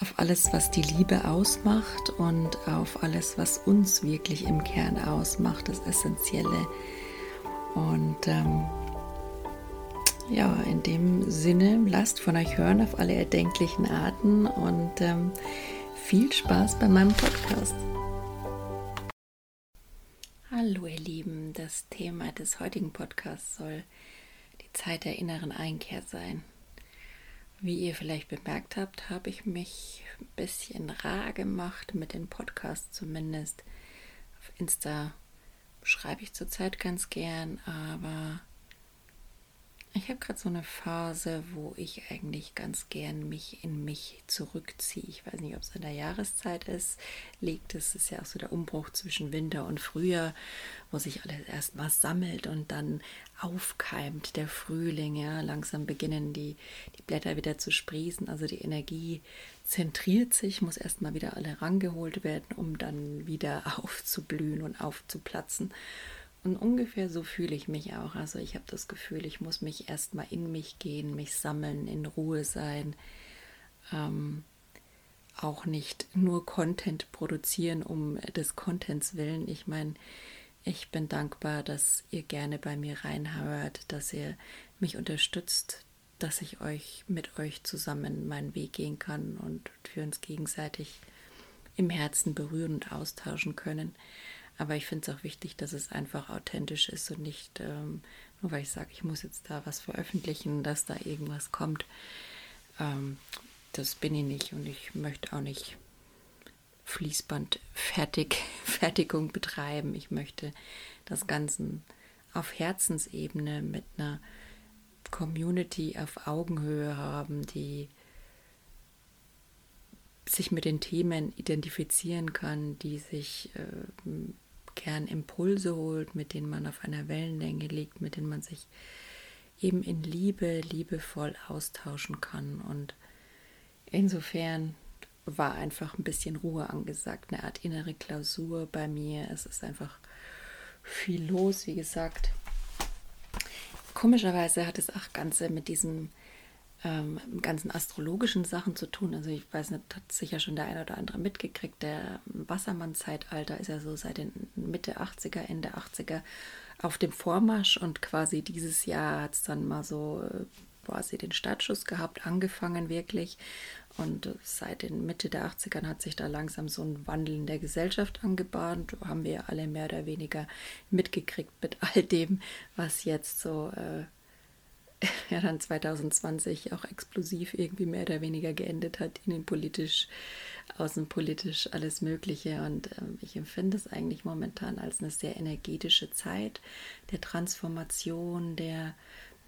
auf alles, was die Liebe ausmacht und auf alles, was uns wirklich im Kern ausmacht, das Essentielle. Und ähm, ja, in dem Sinne, lasst von euch hören auf alle erdenklichen Arten und ähm, viel Spaß bei meinem Podcast. Hallo ihr Lieben, das Thema des heutigen Podcasts soll die Zeit der inneren Einkehr sein. Wie ihr vielleicht bemerkt habt, habe ich mich ein bisschen rar gemacht mit den Podcasts zumindest. Auf Insta schreibe ich zurzeit ganz gern, aber ich habe gerade so eine Phase, wo ich eigentlich ganz gern mich in mich zurückziehe. Ich weiß nicht, ob es an der Jahreszeit ist, liegt. Es ist ja auch so der Umbruch zwischen Winter und Frühjahr, wo sich alles erstmal sammelt und dann aufkeimt der Frühling. Ja, langsam beginnen die, die Blätter wieder zu sprießen. Also die Energie zentriert sich, muss erstmal wieder alle rangeholt werden, um dann wieder aufzublühen und aufzuplatzen. Und ungefähr so fühle ich mich auch. Also ich habe das Gefühl, ich muss mich erstmal in mich gehen, mich sammeln, in Ruhe sein. Ähm, auch nicht nur Content produzieren um des Contents willen. Ich meine, ich bin dankbar, dass ihr gerne bei mir reinhört, dass ihr mich unterstützt, dass ich euch mit euch zusammen meinen Weg gehen kann und wir uns gegenseitig im Herzen berühren und austauschen können. Aber ich finde es auch wichtig, dass es einfach authentisch ist und nicht ähm, nur weil ich sage, ich muss jetzt da was veröffentlichen, dass da irgendwas kommt. Ähm, das bin ich nicht und ich möchte auch nicht Fließbandfertigung betreiben. Ich möchte das Ganze auf Herzensebene mit einer Community auf Augenhöhe haben, die sich mit den Themen identifizieren kann, die sich äh, gern Impulse holt, mit denen man auf einer Wellenlänge liegt, mit denen man sich eben in Liebe, liebevoll austauschen kann. Und insofern war einfach ein bisschen Ruhe angesagt, eine Art innere Klausur bei mir. Es ist einfach viel los, wie gesagt. Komischerweise hat es auch Ganze mit diesem ähm, ganzen astrologischen Sachen zu tun. Also ich weiß nicht, hat sicher schon der eine oder andere mitgekriegt. Der Wassermann-Zeitalter ist ja so seit den Mitte 80er, Ende 80er auf dem Vormarsch und quasi dieses Jahr hat es dann mal so äh, quasi den Startschuss gehabt, angefangen wirklich. Und seit den Mitte der 80ern hat sich da langsam so ein Wandel in der Gesellschaft angebahnt. Haben wir alle mehr oder weniger mitgekriegt mit all dem, was jetzt so äh, ja dann 2020 auch explosiv irgendwie mehr oder weniger geendet hat, innenpolitisch, außenpolitisch, alles Mögliche. Und ähm, ich empfinde es eigentlich momentan als eine sehr energetische Zeit der Transformation, der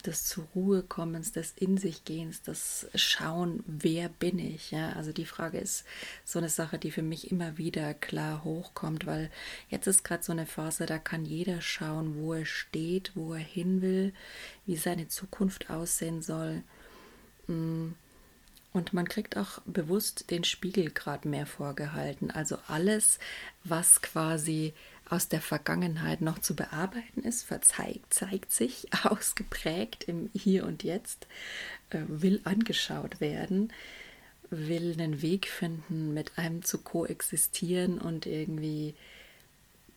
des zur Ruhe kommens, des in sich gehens, das Schauen, wer bin ich? Ja, also die Frage ist so eine Sache, die für mich immer wieder klar hochkommt, weil jetzt ist gerade so eine Phase, da kann jeder schauen, wo er steht, wo er hin will, wie seine Zukunft aussehen soll. Mm. Und man kriegt auch bewusst den Spiegel gerade mehr vorgehalten. Also alles, was quasi aus der Vergangenheit noch zu bearbeiten ist, verzeigt, zeigt sich ausgeprägt im Hier und Jetzt, äh, will angeschaut werden, will einen Weg finden, mit einem zu koexistieren und irgendwie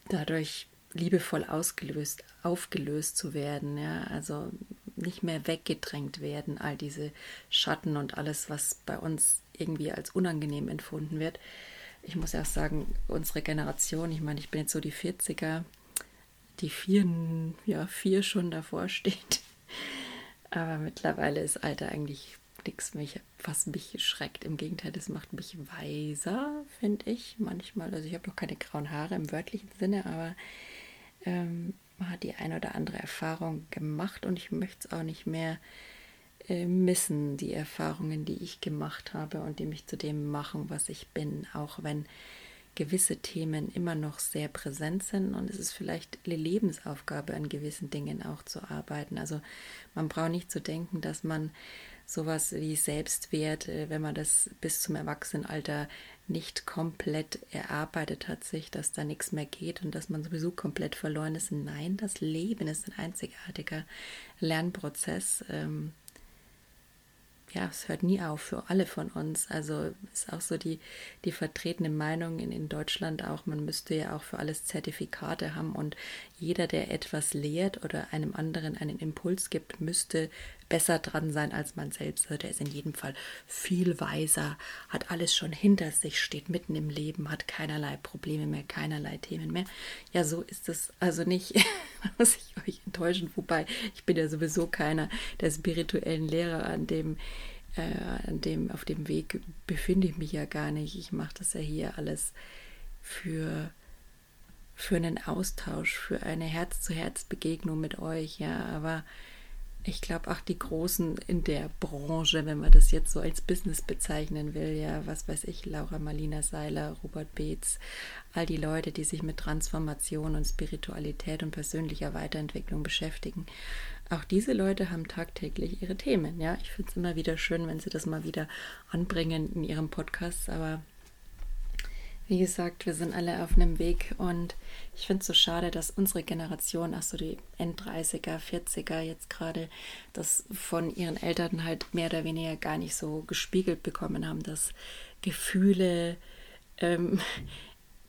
dadurch liebevoll ausgelöst, aufgelöst zu werden, ja, also nicht mehr weggedrängt werden, all diese Schatten und alles, was bei uns irgendwie als unangenehm empfunden wird, ich muss erst sagen, unsere Generation, ich meine, ich bin jetzt so die 40er, die vier, ja, vier schon davor steht. Aber mittlerweile ist Alter eigentlich nichts, was mich schreckt. Im Gegenteil, das macht mich weiser, finde ich manchmal. Also ich habe noch keine grauen Haare im wörtlichen Sinne, aber ähm, man hat die eine oder andere Erfahrung gemacht und ich möchte es auch nicht mehr äh, missen, die Erfahrungen, die ich gemacht habe und die mich zu dem machen, was ich bin, auch wenn gewisse Themen immer noch sehr präsent sind und es ist vielleicht eine Lebensaufgabe, an gewissen Dingen auch zu arbeiten. Also man braucht nicht zu denken, dass man sowas wie Selbstwert, äh, wenn man das bis zum Erwachsenenalter nicht komplett erarbeitet hat, sich, dass da nichts mehr geht und dass man sowieso komplett verloren ist. Nein, das Leben ist ein einzigartiger Lernprozess. Ähm, ja, es hört nie auf für alle von uns. Also ist auch so die, die vertretene Meinung in, in Deutschland auch, man müsste ja auch für alles Zertifikate haben und jeder, der etwas lehrt oder einem anderen einen Impuls gibt, müsste besser dran sein als man selbst. Der ist in jedem Fall viel weiser, hat alles schon hinter sich, steht mitten im Leben, hat keinerlei Probleme mehr, keinerlei Themen mehr. Ja, so ist es also nicht, muss ich euch enttäuschen, wobei ich bin ja sowieso keiner der spirituellen Lehrer, an dem äh, an dem, auf dem Weg befinde ich mich ja gar nicht. Ich mache das ja hier alles für, für einen Austausch, für eine Herz-zu-Herz-Begegnung mit euch, ja, aber ich glaube auch die Großen in der Branche, wenn man das jetzt so als Business bezeichnen will, ja, was weiß ich, Laura Marlina Seiler, Robert Beetz, all die Leute, die sich mit Transformation und Spiritualität und persönlicher Weiterentwicklung beschäftigen. Auch diese Leute haben tagtäglich ihre Themen, ja. Ich finde es immer wieder schön, wenn sie das mal wieder anbringen in ihrem Podcast, aber wie gesagt, wir sind alle auf einem Weg und ich finde es so schade, dass unsere Generation, ach so die End-30er, 40er jetzt gerade, das von ihren Eltern halt mehr oder weniger gar nicht so gespiegelt bekommen haben, dass Gefühle ähm,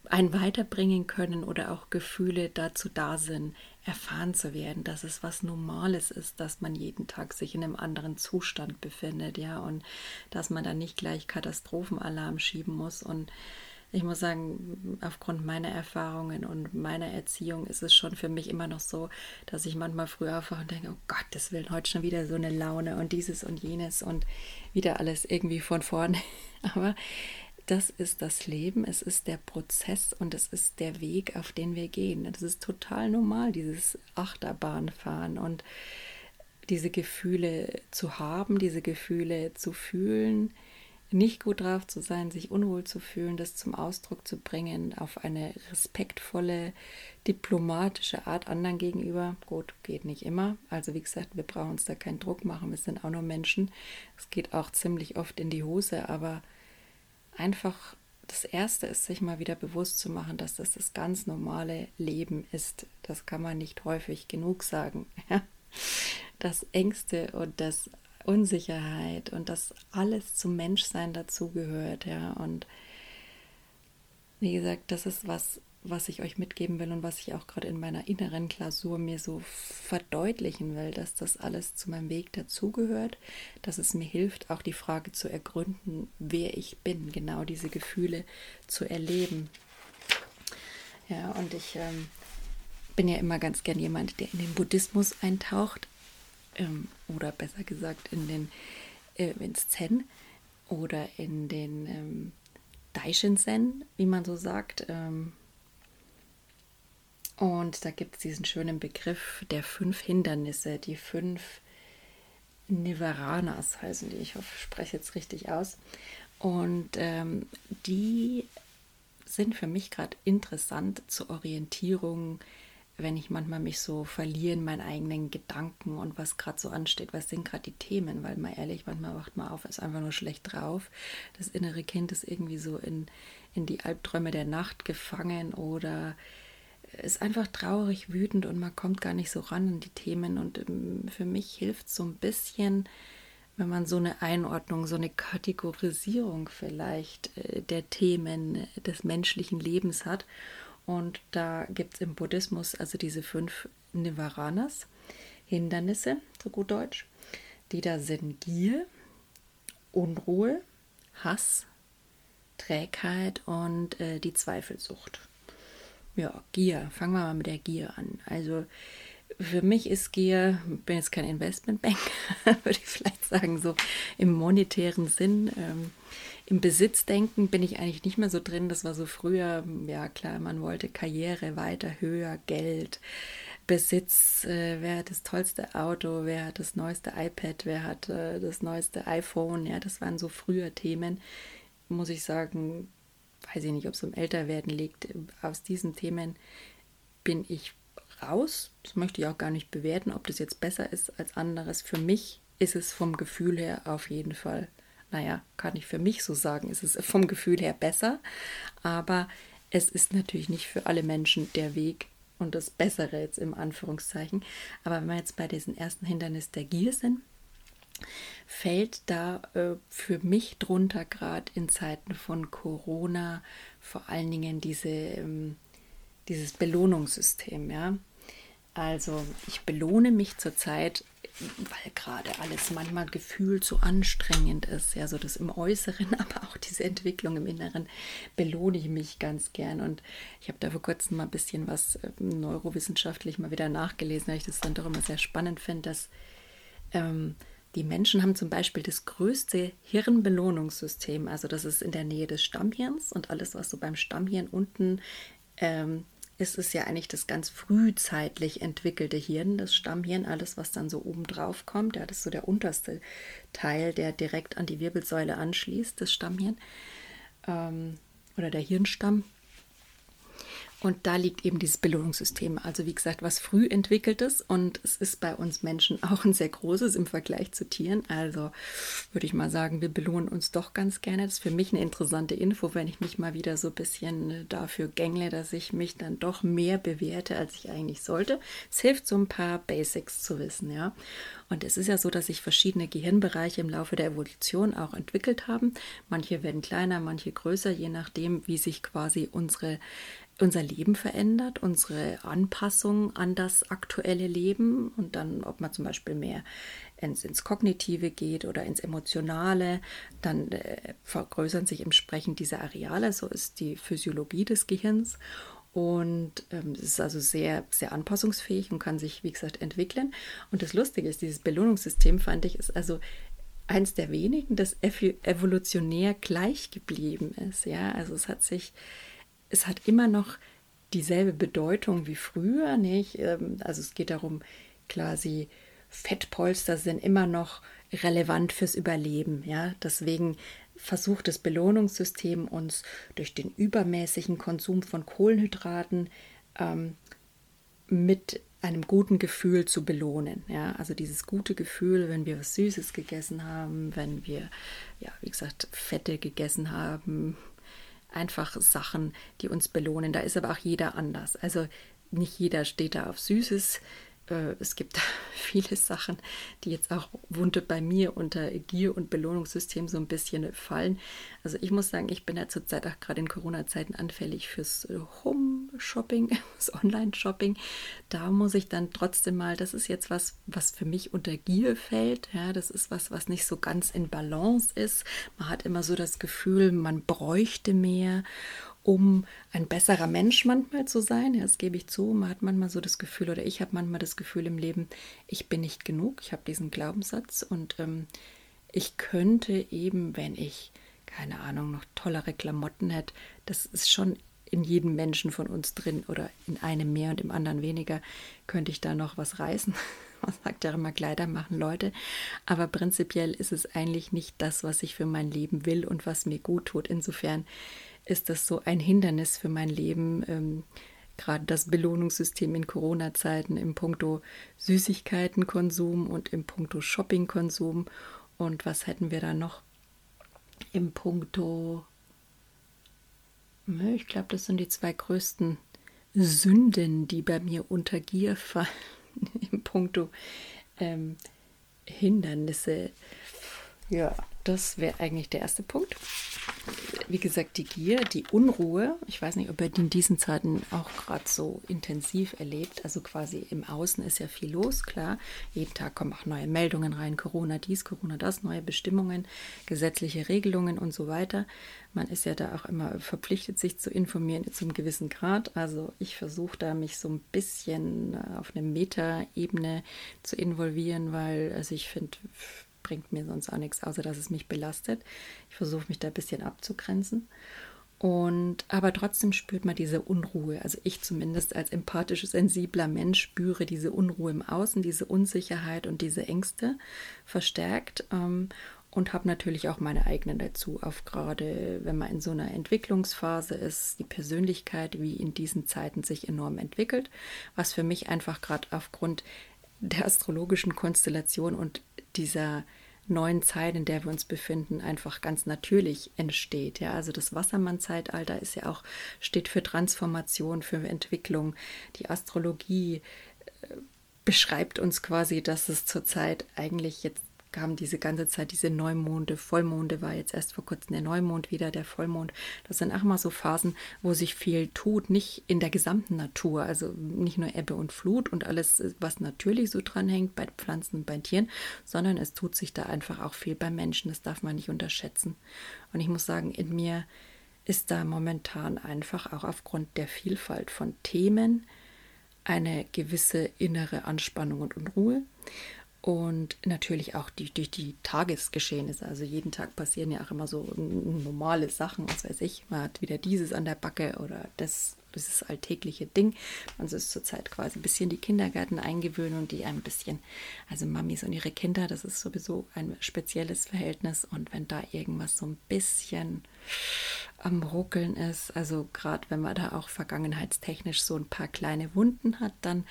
einen weiterbringen können oder auch Gefühle dazu da sind, erfahren zu werden, dass es was Normales ist, dass man jeden Tag sich in einem anderen Zustand befindet, ja, und dass man dann nicht gleich Katastrophenalarm schieben muss und ich muss sagen, aufgrund meiner Erfahrungen und meiner Erziehung ist es schon für mich immer noch so, dass ich manchmal früher aufwache und denke, oh Gott, das will heute schon wieder so eine Laune und dieses und jenes und wieder alles irgendwie von vorne. Aber das ist das Leben, es ist der Prozess und es ist der Weg, auf den wir gehen. Das ist total normal, dieses Achterbahnfahren und diese Gefühle zu haben, diese Gefühle zu fühlen nicht gut drauf zu sein, sich unwohl zu fühlen, das zum Ausdruck zu bringen, auf eine respektvolle, diplomatische Art anderen gegenüber. Gut, geht nicht immer. Also wie gesagt, wir brauchen uns da keinen Druck machen, wir sind auch nur Menschen. Es geht auch ziemlich oft in die Hose, aber einfach das Erste ist, sich mal wieder bewusst zu machen, dass das das ganz normale Leben ist. Das kann man nicht häufig genug sagen. Das Ängste und das Unsicherheit und dass alles zum Menschsein dazugehört, ja. Und wie gesagt, das ist was, was ich euch mitgeben will und was ich auch gerade in meiner inneren Klausur mir so verdeutlichen will, dass das alles zu meinem Weg dazugehört, dass es mir hilft, auch die Frage zu ergründen, wer ich bin, genau diese Gefühle zu erleben. Ja, und ich ähm, bin ja immer ganz gern jemand, der in den Buddhismus eintaucht, ähm, oder besser gesagt in den äh, ins Zen oder in den ähm, Daishin-Zen, wie man so sagt. Ähm, und da gibt es diesen schönen Begriff der fünf Hindernisse, die fünf Nivaranas heißen die. Ich hoffe, ich spreche jetzt richtig aus. Und ähm, die sind für mich gerade interessant zur Orientierung, wenn ich manchmal mich so verliere in meinen eigenen Gedanken und was gerade so ansteht. Was sind gerade die Themen? Weil mal ehrlich, manchmal wacht man auf, ist einfach nur schlecht drauf. Das innere Kind ist irgendwie so in, in die Albträume der Nacht gefangen oder ist einfach traurig, wütend und man kommt gar nicht so ran an die Themen. Und ähm, für mich hilft so ein bisschen, wenn man so eine Einordnung, so eine Kategorisierung vielleicht äh, der Themen des menschlichen Lebens hat. Und da gibt es im Buddhismus also diese fünf Nivaranas, Hindernisse, so gut Deutsch, die da sind Gier, Unruhe, Hass, Trägheit und äh, die Zweifelsucht. Ja, Gier. Fangen wir mal mit der Gier an. Also für mich ist Gier, bin jetzt kein Investmentbank, würde ich vielleicht sagen, so im monetären Sinn. Ähm, Im Besitzdenken bin ich eigentlich nicht mehr so drin. Das war so früher, ja klar, man wollte Karriere weiter, höher, Geld, Besitz, äh, wer hat das tollste Auto, wer hat das neueste iPad, wer hat äh, das neueste iPhone. Ja, das waren so früher Themen. Muss ich sagen, weiß ich nicht, ob es um Älterwerden liegt. Aus diesen Themen bin ich raus. Das möchte ich auch gar nicht bewerten, ob das jetzt besser ist als anderes. Für mich ist es vom Gefühl her auf jeden Fall, naja, kann ich für mich so sagen, ist es vom Gefühl her besser. Aber es ist natürlich nicht für alle Menschen der Weg und das Bessere jetzt im Anführungszeichen. Aber wenn wir jetzt bei diesem ersten Hindernis der Gier sind, fällt da äh, für mich drunter, gerade in Zeiten von Corona, vor allen Dingen diese, ähm, dieses Belohnungssystem. Ja? Also ich belohne mich zurzeit, weil gerade alles manchmal gefühlt so anstrengend ist. Ja, so das im Äußeren, aber auch diese Entwicklung im Inneren belohne ich mich ganz gern. Und ich habe da vor kurzem mal ein bisschen was äh, neurowissenschaftlich mal wieder nachgelesen, weil ich das dann doch immer sehr spannend finde, dass ähm, die Menschen haben zum Beispiel das größte Hirnbelohnungssystem, also das ist in der Nähe des Stammhirns und alles, was so beim Stammhirn unten ähm, ist, ist ja eigentlich das ganz frühzeitlich entwickelte Hirn, das Stammhirn, alles, was dann so oben drauf kommt. Ja, das ist so der unterste Teil, der direkt an die Wirbelsäule anschließt, das Stammhirn ähm, oder der Hirnstamm. Und da liegt eben dieses Belohnungssystem. Also wie gesagt, was früh entwickeltes und es ist bei uns Menschen auch ein sehr großes im Vergleich zu Tieren. Also würde ich mal sagen, wir belohnen uns doch ganz gerne. Das ist für mich eine interessante Info, wenn ich mich mal wieder so ein bisschen äh, dafür gängle, dass ich mich dann doch mehr bewerte, als ich eigentlich sollte. Es hilft so ein paar Basics zu wissen, ja. Und es ist ja so, dass sich verschiedene Gehirnbereiche im Laufe der Evolution auch entwickelt haben. Manche werden kleiner, manche größer, je nachdem, wie sich quasi unsere unser Leben verändert, unsere Anpassung an das aktuelle Leben und dann, ob man zum Beispiel mehr ins, ins Kognitive geht oder ins Emotionale, dann äh, vergrößern sich entsprechend diese Areale. So ist die Physiologie des Gehirns. Und ähm, es ist also sehr, sehr anpassungsfähig und kann sich, wie gesagt, entwickeln. Und das Lustige ist, dieses Belohnungssystem, fand ich, ist also eins der wenigen, das evolutionär gleich geblieben ist. Ja, also es hat sich es hat immer noch dieselbe Bedeutung wie früher, nicht? Ähm, also es geht darum, quasi Fettpolster sind immer noch relevant fürs Überleben, ja? Deswegen versucht das Belohnungssystem uns durch den übermäßigen Konsum von Kohlenhydraten ähm, mit einem guten Gefühl zu belohnen. Ja, also dieses gute Gefühl, wenn wir was Süßes gegessen haben, wenn wir, ja, wie gesagt, Fette gegessen haben, einfach Sachen, die uns belohnen. Da ist aber auch jeder anders. Also nicht jeder steht da auf Süßes. Äh, es gibt viele Sachen, die jetzt auch wunde bei mir unter Gier- und Belohnungssystem so ein bisschen fallen. Also ich muss sagen, ich bin ja zurzeit auch gerade in Corona-Zeiten anfällig fürs Home-Shopping, das Online-Shopping. Da muss ich dann trotzdem mal, das ist jetzt was, was für mich unter Gier fällt. Ja, das ist was, was nicht so ganz in Balance ist. Man hat immer so das Gefühl, man bräuchte mehr um ein besserer Mensch manchmal zu sein. Ja, das gebe ich zu. Man hat manchmal so das Gefühl, oder ich habe manchmal das Gefühl im Leben, ich bin nicht genug. Ich habe diesen Glaubenssatz und ähm, ich könnte eben, wenn ich, keine Ahnung, noch tollere Klamotten hätte, das ist schon in jedem Menschen von uns drin oder in einem mehr und im anderen weniger, könnte ich da noch was reißen. Man sagt ja immer, Kleider machen Leute. Aber prinzipiell ist es eigentlich nicht das, was ich für mein Leben will und was mir gut tut. Insofern ist das so ein Hindernis für mein Leben. Ähm, gerade das Belohnungssystem in Corona-Zeiten im Punkto Süßigkeitenkonsum und im Punkto Shoppingkonsum. Und was hätten wir da noch? Im Punkto ich glaube, das sind die zwei größten Sünden, die bei mir unter Gier fallen, im Punkto ähm, Hindernisse. Ja, das wäre eigentlich der erste Punkt wie gesagt, die Gier, die Unruhe, ich weiß nicht, ob ihr die in diesen Zeiten auch gerade so intensiv erlebt. Also quasi im Außen ist ja viel los, klar. Jeden Tag kommen auch neue Meldungen rein, Corona dies, Corona das, neue Bestimmungen, gesetzliche Regelungen und so weiter. Man ist ja da auch immer verpflichtet, sich zu informieren zu einem gewissen Grad. Also ich versuche da mich so ein bisschen auf eine Metaebene zu involvieren, weil also ich finde, bringt mir sonst auch nichts, außer dass es mich belastet. Ich versuche mich da ein bisschen abzugrenzen. Und aber trotzdem spürt man diese Unruhe. Also ich zumindest als empathisch sensibler Mensch spüre diese Unruhe im Außen, diese Unsicherheit und diese Ängste verstärkt. Ähm, und habe natürlich auch meine eigenen dazu, auf gerade wenn man in so einer Entwicklungsphase ist, die Persönlichkeit, wie in diesen Zeiten sich enorm entwickelt, was für mich einfach gerade aufgrund der astrologischen Konstellation und dieser neuen Zeit, in der wir uns befinden, einfach ganz natürlich entsteht. Ja, also das Wassermann-Zeitalter ist ja auch, steht für Transformation, für Entwicklung. Die Astrologie äh, beschreibt uns quasi, dass es zurzeit eigentlich jetzt kamen diese ganze Zeit diese Neumonde, Vollmonde war jetzt erst vor kurzem der Neumond wieder, der Vollmond. Das sind auch mal so Phasen, wo sich viel tut, nicht in der gesamten Natur, also nicht nur Ebbe und Flut und alles, was natürlich so dranhängt bei Pflanzen bei Tieren, sondern es tut sich da einfach auch viel bei Menschen. Das darf man nicht unterschätzen. Und ich muss sagen, in mir ist da momentan einfach auch aufgrund der Vielfalt von Themen eine gewisse innere Anspannung und Unruhe. Und natürlich auch die, durch die Tagesgeschehnisse. Also jeden Tag passieren ja auch immer so normale Sachen, was weiß ich. Man hat wieder dieses an der Backe oder das, dieses alltägliche Ding. Man ist zurzeit quasi ein bisschen die Kindergärten eingewöhnen und die ein bisschen, also Mamis und ihre Kinder, das ist sowieso ein spezielles Verhältnis. Und wenn da irgendwas so ein bisschen am Ruckeln ist, also gerade wenn man da auch vergangenheitstechnisch so ein paar kleine Wunden hat, dann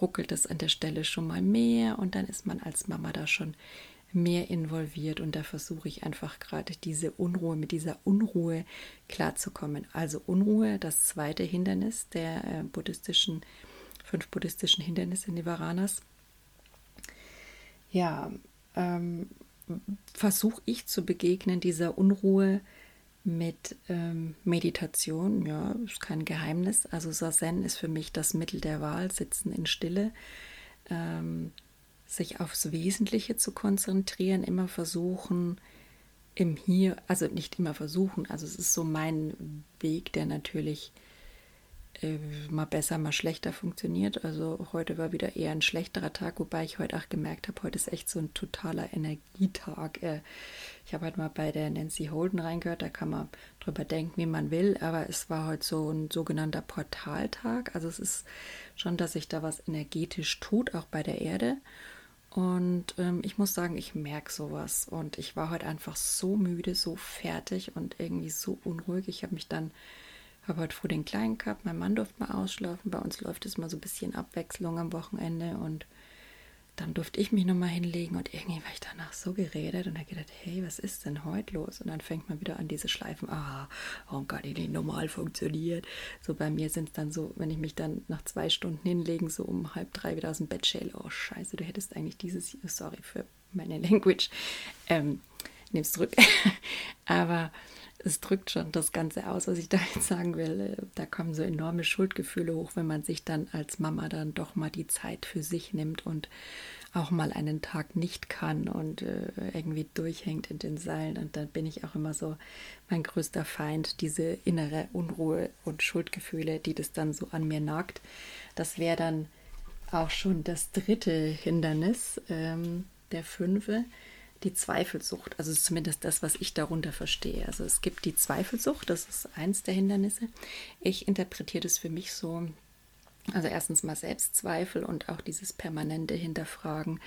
ruckelt es an der Stelle schon mal mehr und dann ist man als Mama da schon mehr involviert und da versuche ich einfach gerade diese Unruhe, mit dieser Unruhe klarzukommen. Also Unruhe, das zweite Hindernis der äh, buddhistischen, fünf buddhistischen Hindernisse Nivaranas. Ja, ähm, versuche ich zu begegnen dieser Unruhe mit ähm, Meditation, ja, ist kein Geheimnis. Also Sazen ist für mich das Mittel der Wahl, sitzen in Stille, ähm, sich aufs Wesentliche zu konzentrieren, immer versuchen, im Hier, also nicht immer versuchen, also es ist so mein Weg, der natürlich äh, mal besser, mal schlechter funktioniert. Also heute war wieder eher ein schlechterer Tag, wobei ich heute auch gemerkt habe, heute ist echt so ein totaler Energietag. Äh, ich habe halt mal bei der Nancy Holden reingehört, da kann man drüber denken, wie man will, aber es war heute so ein sogenannter Portaltag. Also es ist schon, dass sich da was energetisch tut, auch bei der Erde. Und ähm, ich muss sagen, ich merke sowas. Und ich war heute einfach so müde, so fertig und irgendwie so unruhig. Ich habe mich dann habe heute früh den Kleinen gehabt, mein Mann durfte mal ausschlafen. Bei uns läuft es mal so ein bisschen Abwechslung am Wochenende und dann durfte ich mich nochmal hinlegen und irgendwie war ich danach so geredet und habe gedacht, hey, was ist denn heute los? Und dann fängt man wieder an, diese Schleifen, ah, warum kann ich nicht normal funktioniert? So bei mir sind es dann so, wenn ich mich dann nach zwei Stunden hinlegen, so um halb drei wieder aus dem Bett schäle, oh scheiße, du hättest eigentlich dieses, sorry für meine Language, ähm, nimm's zurück. Aber es drückt schon das Ganze aus, was ich da jetzt sagen will. Da kommen so enorme Schuldgefühle hoch, wenn man sich dann als Mama dann doch mal die Zeit für sich nimmt und auch mal einen Tag nicht kann und äh, irgendwie durchhängt in den Seilen. Und dann bin ich auch immer so mein größter Feind, diese innere Unruhe und Schuldgefühle, die das dann so an mir nagt. Das wäre dann auch schon das dritte Hindernis ähm, der fünfe, die Zweifelsucht. Also zumindest das, was ich darunter verstehe. Also es gibt die Zweifelsucht, das ist eins der Hindernisse. Ich interpretiere das für mich so, also erstens mal Selbstzweifel und auch dieses permanente Hinterfragen.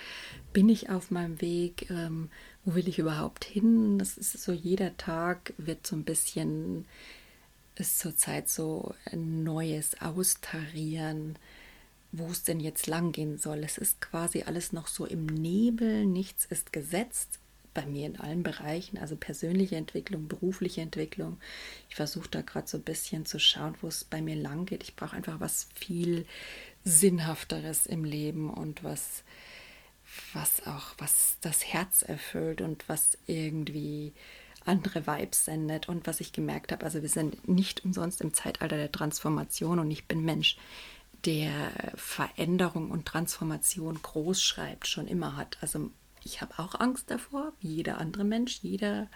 Bin ich auf meinem Weg? Ähm, wo will ich überhaupt hin? Das ist so, jeder Tag wird so ein bisschen, ist zurzeit so ein neues Austarieren, wo es denn jetzt lang gehen soll. Es ist quasi alles noch so im Nebel, nichts ist gesetzt bei mir in allen Bereichen, also persönliche Entwicklung, berufliche Entwicklung. Ich versuche da gerade so ein bisschen zu schauen, wo es bei mir lang geht. Ich brauche einfach was viel Sinnhafteres im Leben und was, was auch, was das Herz erfüllt und was irgendwie andere Vibes sendet. Und was ich gemerkt habe, also wir sind nicht umsonst im Zeitalter der Transformation und ich bin Mensch, der Veränderung und Transformation groß schreibt, schon immer hat. Also ich habe auch Angst davor, wie jeder andere Mensch. Jeder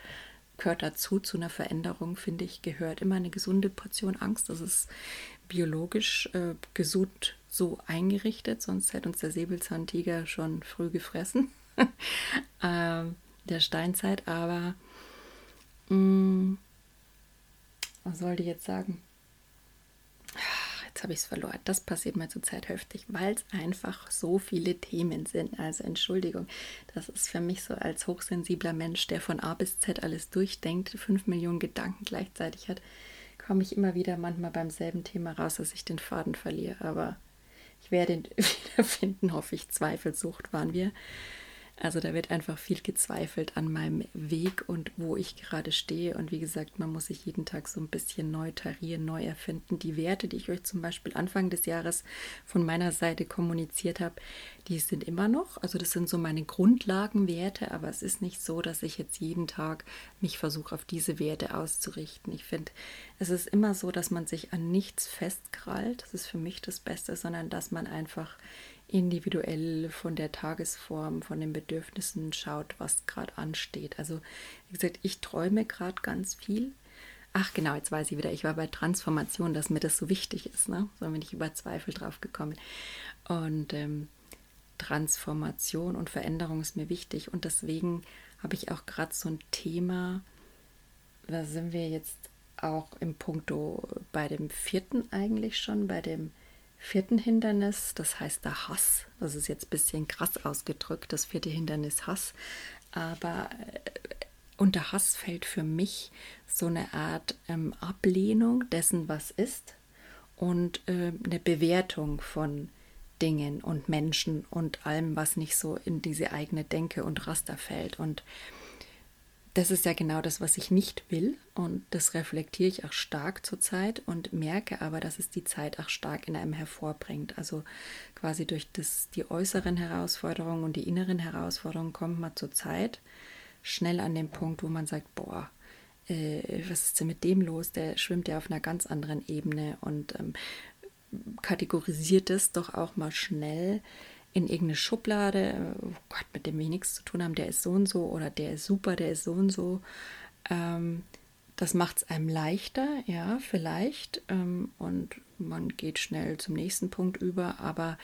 gehört dazu, zu einer Veränderung, finde ich, gehört immer eine gesunde Portion Angst. Das ist biologisch äh, gesund so eingerichtet, sonst hätte uns der Säbelzahntiger schon früh gefressen, äh, der Steinzeit. Aber mh, mm, was sollte ich jetzt sagen? Jetzt habe ich es verloren. Das passiert mir zurzeit heftig, weil es einfach so viele Themen sind. Also Entschuldigung, das ist für mich so als hochsensibler Mensch, der von A bis Z alles durchdenkt, fünf Millionen Gedanken gleichzeitig hat, komme ich immer wieder manchmal beim selben Thema raus, dass ich den Faden verliere. Aber ich werde ihn wiederfinden, hoffe ich. Zweifelsucht waren wir. Also da wird einfach viel gezweifelt an meinem Weg und wo ich gerade stehe. Und wie gesagt, man muss sich jeden Tag so ein bisschen neu tarieren, neu erfinden. Die Werte, die ich euch zum Beispiel Anfang des Jahres von meiner Seite kommuniziert habe, die sind immer noch. Also das sind so meine Grundlagenwerte, aber es ist nicht so, dass ich jetzt jeden Tag mich versuche, auf diese Werte auszurichten. Ich finde, es ist immer so, dass man sich an nichts festkrallt. Das ist für mich das Beste, sondern dass man einfach individuell von der Tagesform, von den Bedürfnissen schaut, was gerade ansteht. Also, wie gesagt, ich träume gerade ganz viel. Ach genau, jetzt weiß ich wieder, ich war bei Transformation, dass mir das so wichtig ist. Ne? So bin ich über Zweifel drauf gekommen. Und ähm, Transformation und Veränderung ist mir wichtig. Und deswegen habe ich auch gerade so ein Thema, da sind wir jetzt auch im Punkto bei dem vierten eigentlich schon, bei dem vierten Hindernis, das heißt der Hass. Das ist jetzt ein bisschen krass ausgedrückt, das vierte Hindernis Hass. Aber äh, unter Hass fällt für mich so eine Art ähm, Ablehnung dessen, was ist und äh, eine Bewertung von Dingen und Menschen und allem, was nicht so in diese eigene Denke und Raster fällt. Und das ist ja genau das, was ich nicht will. Und das reflektiere ich auch stark zurzeit und merke aber, dass es die Zeit auch stark in einem hervorbringt. Also quasi durch das, die äußeren Herausforderungen und die inneren Herausforderungen kommt man zurzeit schnell an den Punkt, wo man sagt, boah, äh, was ist denn mit dem los? Der schwimmt ja auf einer ganz anderen Ebene und ähm, kategorisiert es doch auch mal schnell in irgendeine Schublade, oh Gott, mit dem wir nichts zu tun haben, der ist so und so oder der ist super, der ist so und so. Ähm, das macht es einem leichter, ja, vielleicht. Ähm, und man geht schnell zum nächsten Punkt über, aber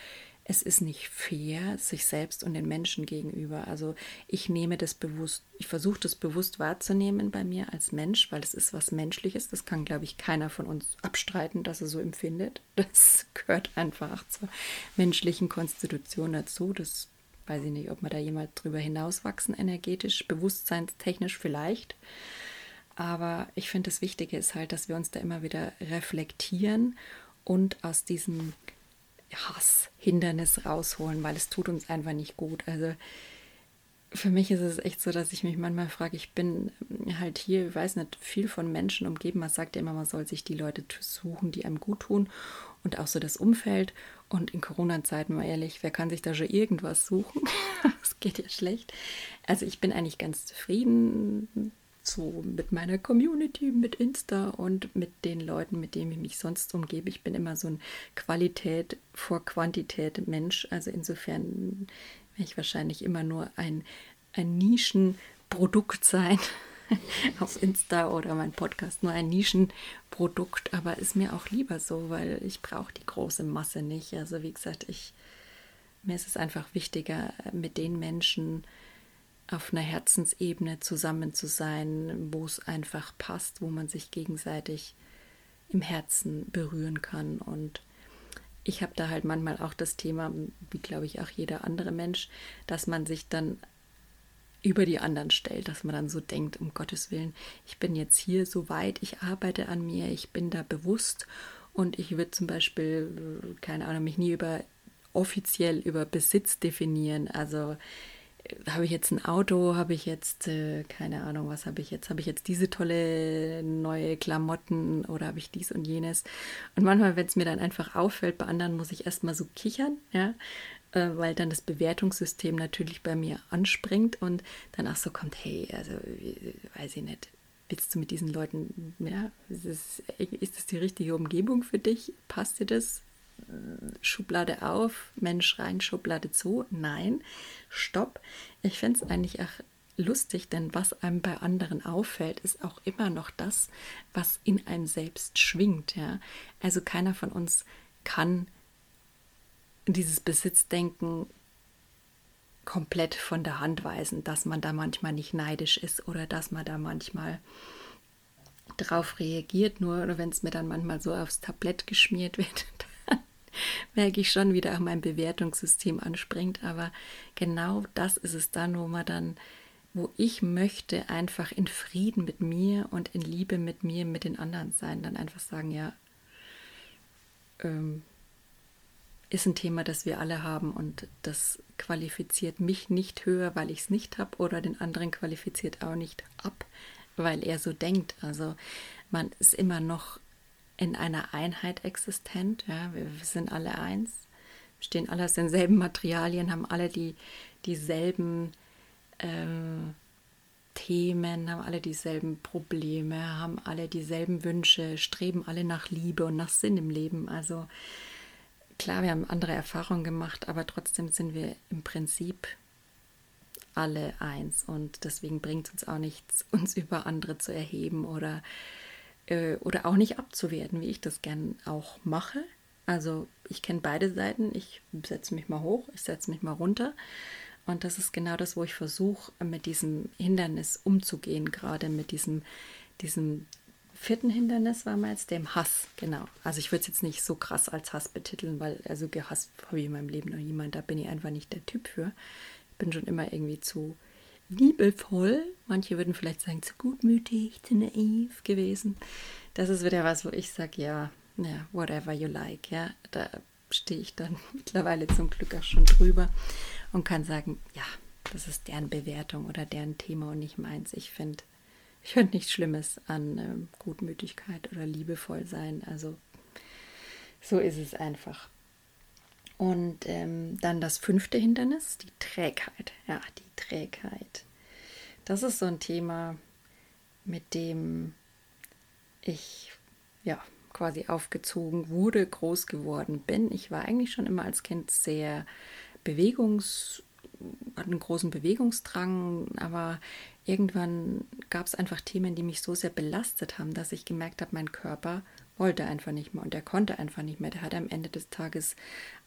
es ist nicht fair sich selbst und den Menschen gegenüber. Also ich nehme das bewusst, ich versuche das bewusst wahrzunehmen bei mir als Mensch, weil es ist was Menschliches. Das kann, glaube ich, keiner von uns abstreiten, dass er so empfindet. Das gehört einfach zur menschlichen Konstitution dazu. Das weiß ich nicht, ob wir da jemals drüber hinauswachsen, energetisch, bewusstseinstechnisch vielleicht. Aber ich finde, das Wichtige ist halt, dass wir uns da immer wieder reflektieren und aus diesem Hass, Hindernis rausholen, weil es tut uns einfach nicht gut. Also für mich ist es echt so, dass ich mich manchmal frage, ich bin halt hier, ich weiß nicht, viel von Menschen umgeben. Man sagt ja immer, man soll sich die Leute suchen, die einem gut tun und auch so das Umfeld. Und in Corona-Zeiten, mal ehrlich, wer kann sich da schon irgendwas suchen? Es geht ja schlecht. Also ich bin eigentlich ganz zufrieden so mit meiner Community, mit Insta und mit den Leuten, mit denen ich mich sonst umgebe. Ich bin immer so ein Qualität vor Quantität Mensch. Also insofern werde ich wahrscheinlich immer nur ein, ein Nischenprodukt sein auf Insta oder mein Podcast nur ein Nischenprodukt, aber ist mir auch lieber so, weil ich brauche die große Masse nicht. Also wie gesagt, ich mir ist es einfach wichtiger, mit den Menschen auf einer Herzensebene zusammen zu sein, wo es einfach passt, wo man sich gegenseitig im Herzen berühren kann. Und ich habe da halt manchmal auch das Thema, wie glaube ich auch jeder andere Mensch, dass man sich dann über die anderen stellt, dass man dann so denkt, um Gottes Willen, ich bin jetzt hier so weit, ich arbeite an mir, ich bin da bewusst und ich würde zum Beispiel, keine Ahnung, mich nie über offiziell über Besitz definieren. Also habe ich jetzt ein Auto, habe ich jetzt, äh, keine Ahnung, was habe ich jetzt, habe ich jetzt diese tolle neue Klamotten oder habe ich dies und jenes. Und manchmal, wenn es mir dann einfach auffällt, bei anderen muss ich erstmal so kichern, ja, äh, weil dann das Bewertungssystem natürlich bei mir anspringt und dann auch so kommt, hey, also weiß ich nicht, willst du mit diesen Leuten, ja, ist das, ist das die richtige Umgebung für dich? Passt dir das? Schublade auf, Mensch rein, Schublade zu. Nein, stopp. Ich finde es eigentlich auch lustig, denn was einem bei anderen auffällt, ist auch immer noch das, was in einem selbst schwingt. Ja? Also keiner von uns kann dieses Besitzdenken komplett von der Hand weisen, dass man da manchmal nicht neidisch ist oder dass man da manchmal drauf reagiert. Nur wenn es mir dann manchmal so aufs Tablett geschmiert wird, merke ich schon, wie da auch mein Bewertungssystem anspringt. Aber genau das ist es dann, wo man dann, wo ich möchte, einfach in Frieden mit mir und in Liebe mit mir, mit den anderen sein. Dann einfach sagen, ja, ähm, ist ein Thema, das wir alle haben und das qualifiziert mich nicht höher, weil ich es nicht habe oder den anderen qualifiziert auch nicht ab, weil er so denkt. Also man ist immer noch in einer Einheit existent. Ja, wir, wir sind alle eins, stehen alle aus denselben Materialien, haben alle die, dieselben äh, Themen, haben alle dieselben Probleme, haben alle dieselben Wünsche, streben alle nach Liebe und nach Sinn im Leben. Also klar, wir haben andere Erfahrungen gemacht, aber trotzdem sind wir im Prinzip alle eins und deswegen bringt es uns auch nichts, uns über andere zu erheben oder äh, oder auch nicht abzuwerten, wie ich das gern auch mache. Also ich kenne beide Seiten. Ich setze mich mal hoch, ich setze mich mal runter. Und das ist genau das, wo ich versuche, mit diesem Hindernis umzugehen, gerade mit diesem, diesem vierten Hindernis war mal jetzt dem Hass, genau. Also ich würde es jetzt nicht so krass als Hass betiteln, weil also gehasst habe ich in meinem Leben noch jemand, da bin ich einfach nicht der Typ für. Ich bin schon immer irgendwie zu liebevoll. Manche würden vielleicht sagen, zu gutmütig, zu naiv gewesen. Das ist wieder was, wo ich sage, ja, ja, whatever you like. Ja, da stehe ich dann mittlerweile zum Glück auch schon drüber und kann sagen, ja, das ist deren Bewertung oder deren Thema und nicht meins. Ich finde, ich finde nichts Schlimmes an ähm, Gutmütigkeit oder liebevoll sein. Also so ist es einfach. Und ähm, dann das fünfte Hindernis, die Trägheit. Ja, die Trägheit. Das ist so ein Thema, mit dem ich ja quasi aufgezogen wurde, groß geworden bin. Ich war eigentlich schon immer als Kind sehr bewegungs hatte einen großen Bewegungsdrang, aber irgendwann gab es einfach Themen, die mich so sehr belastet haben, dass ich gemerkt habe, mein Körper wollte einfach nicht mehr und er konnte einfach nicht mehr. Der hatte am Ende des Tages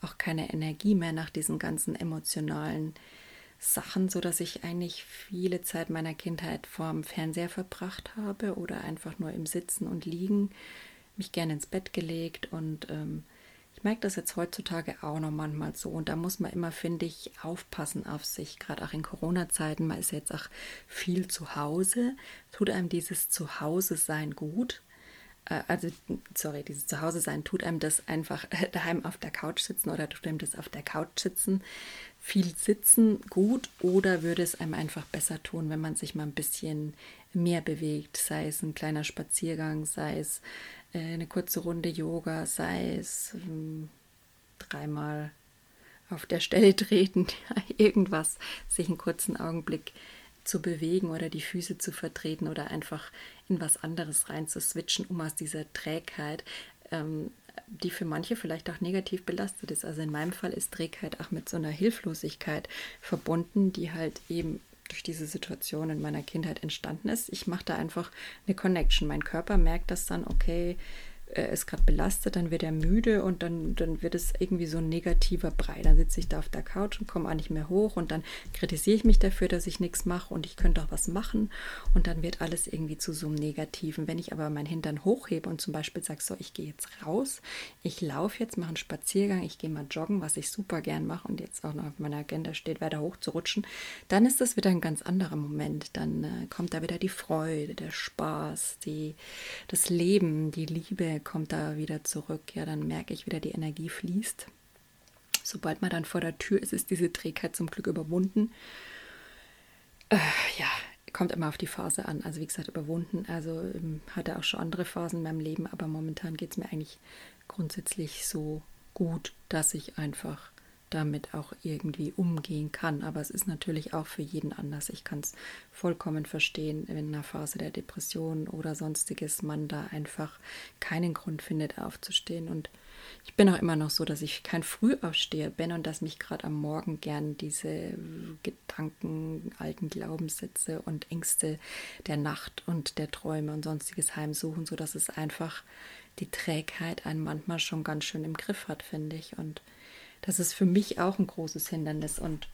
auch keine Energie mehr nach diesen ganzen emotionalen Sachen, so dass ich eigentlich viele Zeit meiner Kindheit vorm Fernseher verbracht habe oder einfach nur im Sitzen und Liegen, mich gerne ins Bett gelegt und ähm, ich merke das jetzt heutzutage auch noch manchmal so und da muss man immer, finde ich, aufpassen auf sich, gerade auch in Corona-Zeiten. Man ist jetzt auch viel zu Hause, tut einem dieses Zuhause-Sein gut also sorry, dieses Zuhause sein, tut einem das einfach daheim auf der Couch sitzen oder tut einem das auf der Couch sitzen, viel sitzen gut oder würde es einem einfach besser tun, wenn man sich mal ein bisschen mehr bewegt, sei es ein kleiner Spaziergang, sei es äh, eine kurze Runde Yoga, sei es ähm, dreimal auf der Stelle treten, irgendwas, sich einen kurzen Augenblick zu bewegen oder die Füße zu vertreten oder einfach in was anderes rein zu switchen, um aus dieser Trägheit, ähm, die für manche vielleicht auch negativ belastet ist. Also in meinem Fall ist Trägheit auch mit so einer Hilflosigkeit verbunden, die halt eben durch diese Situation in meiner Kindheit entstanden ist. Ich mache da einfach eine Connection. Mein Körper merkt das dann, okay, er ist gerade belastet, dann wird er müde und dann, dann wird es irgendwie so ein negativer Brei. Dann sitze ich da auf der Couch und komme auch nicht mehr hoch und dann kritisiere ich mich dafür, dass ich nichts mache und ich könnte auch was machen und dann wird alles irgendwie zu so einem Negativen. Wenn ich aber meinen Hintern hochhebe und zum Beispiel sage, so, ich gehe jetzt raus, ich laufe jetzt, mache einen Spaziergang, ich gehe mal joggen, was ich super gern mache und jetzt auch noch auf meiner Agenda steht, weiter hochzurutschen, dann ist das wieder ein ganz anderer Moment. Dann äh, kommt da wieder die Freude, der Spaß, die, das Leben, die Liebe kommt da wieder zurück. Ja, dann merke ich wieder, die Energie fließt. Sobald man dann vor der Tür ist, ist diese Trägheit zum Glück überwunden. Äh, ja, kommt immer auf die Phase an. Also wie gesagt, überwunden. Also ähm, hatte auch schon andere Phasen in meinem Leben, aber momentan geht es mir eigentlich grundsätzlich so gut, dass ich einfach damit auch irgendwie umgehen kann. Aber es ist natürlich auch für jeden anders. Ich kann es vollkommen verstehen, wenn in einer Phase der Depression oder sonstiges man da einfach keinen Grund findet, aufzustehen. Und ich bin auch immer noch so, dass ich kein Frühaufsteher bin und dass mich gerade am Morgen gern diese Gedanken, alten Glaubenssätze und Ängste der Nacht und der Träume und sonstiges heimsuchen, sodass es einfach die Trägheit einen manchmal schon ganz schön im Griff hat, finde ich. Und das ist für mich auch ein großes Hindernis. Und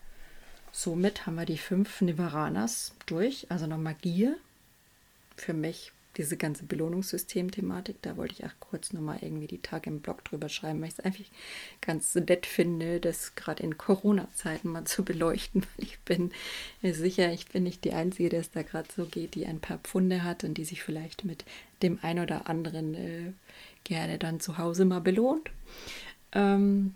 somit haben wir die fünf Nivaranas durch. Also nochmal Gier. Für mich diese ganze Belohnungssystem-Thematik. Da wollte ich auch kurz nochmal irgendwie die Tage im Blog drüber schreiben, weil ich es einfach ganz nett finde, das gerade in Corona-Zeiten mal zu beleuchten. Weil ich bin sicher, ich bin nicht die Einzige, der es da gerade so geht, die ein paar Pfunde hat und die sich vielleicht mit dem ein oder anderen äh, gerne dann zu Hause mal belohnt. Ähm,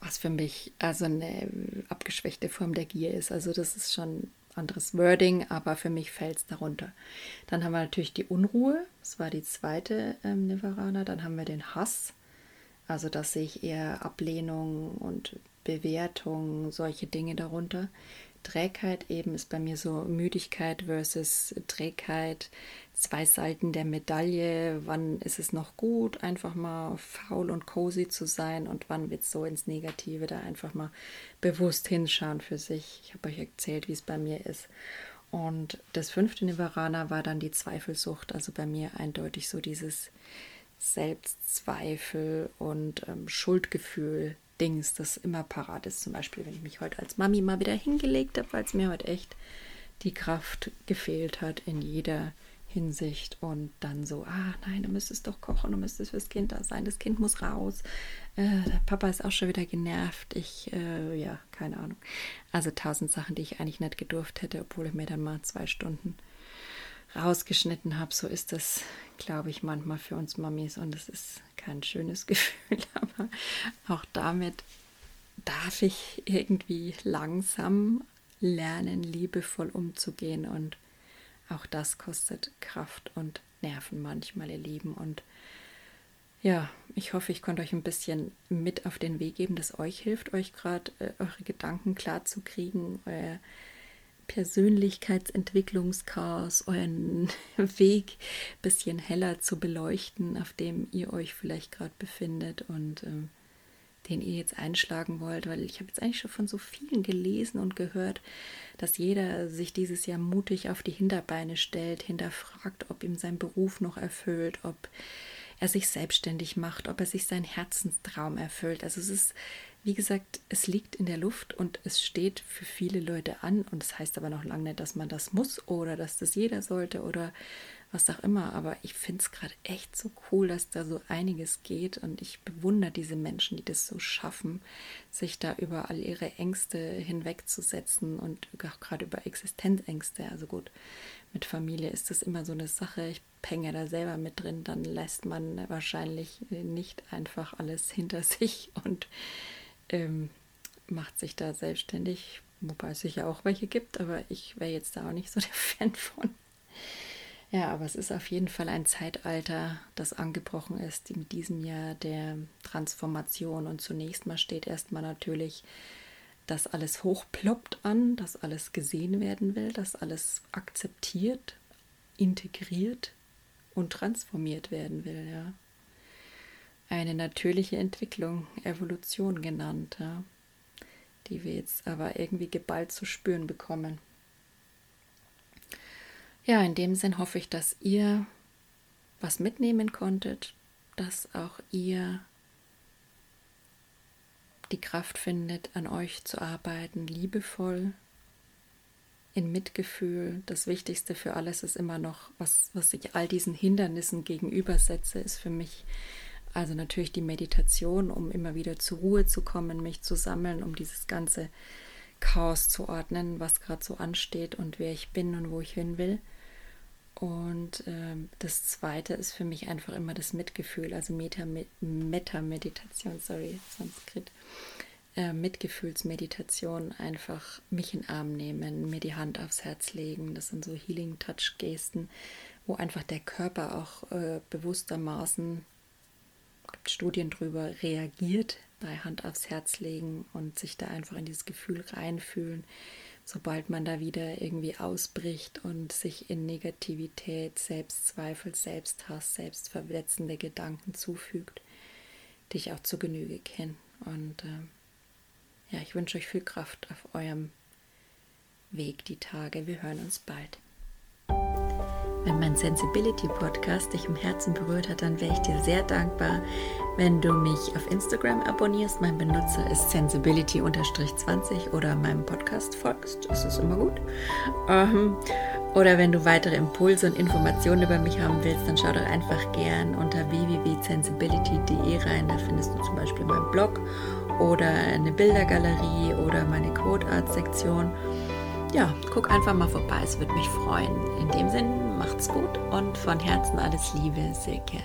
was für mich also eine abgeschwächte Form der Gier ist. Also das ist schon anderes Wording, aber für mich fällt es darunter. Dann haben wir natürlich die Unruhe, das war die zweite ähm, Nivarana. Dann haben wir den Hass, also das sehe ich eher Ablehnung und Bewertung, solche Dinge darunter. Trägheit eben ist bei mir so Müdigkeit versus Trägheit, zwei Seiten der Medaille. Wann ist es noch gut, einfach mal faul und cozy zu sein und wann wird es so ins Negative, da einfach mal bewusst hinschauen für sich. Ich habe euch erzählt, wie es bei mir ist. Und das fünfte Nivarana war dann die Zweifelsucht, also bei mir eindeutig so dieses Selbstzweifel und ähm, Schuldgefühl Dings, das immer parat ist. Zum Beispiel, wenn ich mich heute als Mami mal wieder hingelegt habe, weil es mir heute echt die Kraft gefehlt hat in jeder Hinsicht und dann so, ah nein, du müsstest doch kochen, du müsstest fürs Kind da sein, das Kind muss raus. Äh, Papa ist auch schon wieder genervt. Ich, äh, ja, keine Ahnung. Also tausend Sachen, die ich eigentlich nicht gedurft hätte, obwohl ich mir dann mal zwei Stunden rausgeschnitten habe. So ist das, glaube ich, manchmal für uns Mamis und es ist kein schönes Gefühl, aber auch damit darf ich irgendwie langsam lernen, liebevoll umzugehen und auch das kostet Kraft und Nerven manchmal, ihr Lieben. Und ja, ich hoffe, ich konnte euch ein bisschen mit auf den Weg geben, dass euch hilft, euch gerade äh, eure Gedanken klar zu kriegen, euer Persönlichkeitsentwicklungschaos, euren Weg ein bisschen heller zu beleuchten, auf dem ihr euch vielleicht gerade befindet und ähm, den ihr jetzt einschlagen wollt, weil ich habe jetzt eigentlich schon von so vielen gelesen und gehört, dass jeder sich dieses Jahr mutig auf die Hinterbeine stellt, hinterfragt, ob ihm sein Beruf noch erfüllt, ob er sich selbstständig macht, ob er sich seinen Herzenstraum erfüllt. Also es ist wie gesagt, es liegt in der Luft und es steht für viele Leute an. Und das heißt aber noch lange nicht, dass man das muss oder dass das jeder sollte oder was auch immer. Aber ich finde es gerade echt so cool, dass da so einiges geht. Und ich bewundere diese Menschen, die das so schaffen, sich da über all ihre Ängste hinwegzusetzen und auch gerade über Existenzängste. Also gut, mit Familie ist das immer so eine Sache. Ich hänge da selber mit drin. Dann lässt man wahrscheinlich nicht einfach alles hinter sich und ähm, macht sich da selbstständig, wobei es sicher auch welche gibt, aber ich wäre jetzt da auch nicht so der Fan von. Ja, aber es ist auf jeden Fall ein Zeitalter, das angebrochen ist in diesem Jahr der Transformation. Und zunächst mal steht erstmal natürlich dass alles hochploppt an, dass alles gesehen werden will, dass alles akzeptiert, integriert und transformiert werden will, ja. Eine natürliche Entwicklung, Evolution genannt, ja, die wir jetzt aber irgendwie geballt zu spüren bekommen. Ja, in dem Sinn hoffe ich, dass ihr was mitnehmen konntet, dass auch ihr die Kraft findet, an euch zu arbeiten, liebevoll, in Mitgefühl. Das Wichtigste für alles ist immer noch, was, was ich all diesen Hindernissen gegenübersetze, ist für mich also natürlich die Meditation, um immer wieder zur Ruhe zu kommen, mich zu sammeln, um dieses ganze Chaos zu ordnen, was gerade so ansteht und wer ich bin und wo ich hin will. Und äh, das Zweite ist für mich einfach immer das Mitgefühl, also Meta-Meditation, sorry, Sanskrit. Äh, Mitgefühlsmeditation, einfach mich in den Arm nehmen, mir die Hand aufs Herz legen. Das sind so Healing-Touch-Gesten, wo einfach der Körper auch äh, bewusstermaßen, gibt Studien drüber, reagiert bei Hand aufs Herz legen und sich da einfach in dieses Gefühl reinfühlen sobald man da wieder irgendwie ausbricht und sich in Negativität, Selbstzweifel, Selbsthass, selbstverletzende Gedanken zufügt, dich auch zur Genüge kennen. Und äh, ja, ich wünsche euch viel Kraft auf eurem Weg die Tage. Wir hören uns bald. Wenn mein Sensibility Podcast dich im Herzen berührt hat, dann wäre ich dir sehr dankbar, wenn du mich auf Instagram abonnierst. Mein Benutzer ist sensibility-20 oder meinem Podcast folgst. Das ist immer gut. Ähm, oder wenn du weitere Impulse und Informationen über mich haben willst, dann schau doch einfach gern unter www.sensibility.de rein. Da findest du zum Beispiel meinen Blog oder eine Bildergalerie oder meine Code Art Sektion ja, guck einfach mal vorbei, es würde mich freuen. In dem Sinn, macht's gut und von Herzen alles Liebe, Silke.